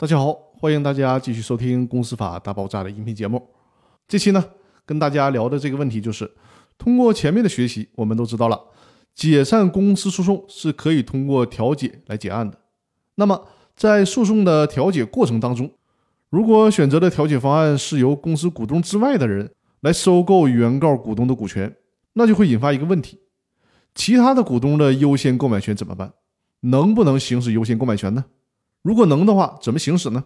大家好，欢迎大家继续收听《公司法大爆炸》的音频节目。这期呢，跟大家聊的这个问题就是，通过前面的学习，我们都知道了，解散公司诉讼是可以通过调解来结案的。那么，在诉讼的调解过程当中，如果选择的调解方案是由公司股东之外的人来收购原告股东的股权，那就会引发一个问题：其他的股东的优先购买权怎么办？能不能行使优先购买权呢？如果能的话，怎么行使呢？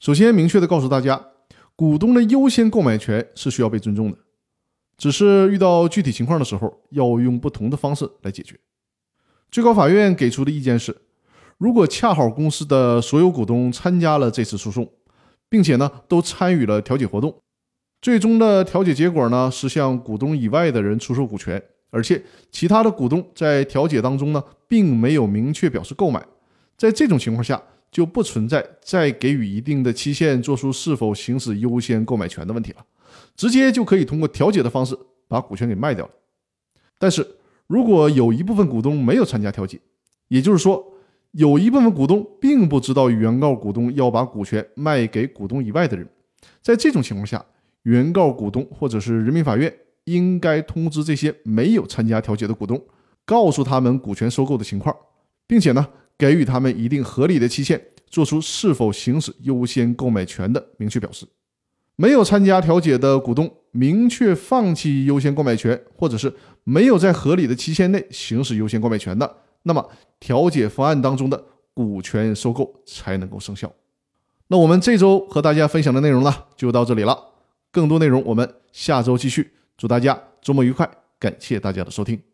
首先，明确的告诉大家，股东的优先购买权是需要被尊重的，只是遇到具体情况的时候，要用不同的方式来解决。最高法院给出的意见是，如果恰好公司的所有股东参加了这次诉讼，并且呢都参与了调解活动，最终的调解结果呢是向股东以外的人出售股权，而且其他的股东在调解当中呢并没有明确表示购买。在这种情况下，就不存在再给予一定的期限做出是否行使优先购买权的问题了，直接就可以通过调解的方式把股权给卖掉了。但是，如果有一部分股东没有参加调解，也就是说，有一部分股东并不知道原告股东要把股权卖给股东以外的人，在这种情况下，原告股东或者是人民法院应该通知这些没有参加调解的股东，告诉他们股权收购的情况，并且呢。给予他们一定合理的期限，做出是否行使优先购买权的明确表示。没有参加调解的股东明确放弃优先购买权，或者是没有在合理的期限内行使优先购买权的，那么调解方案当中的股权收购才能够生效。那我们这周和大家分享的内容呢，就到这里了。更多内容我们下周继续。祝大家周末愉快，感谢大家的收听。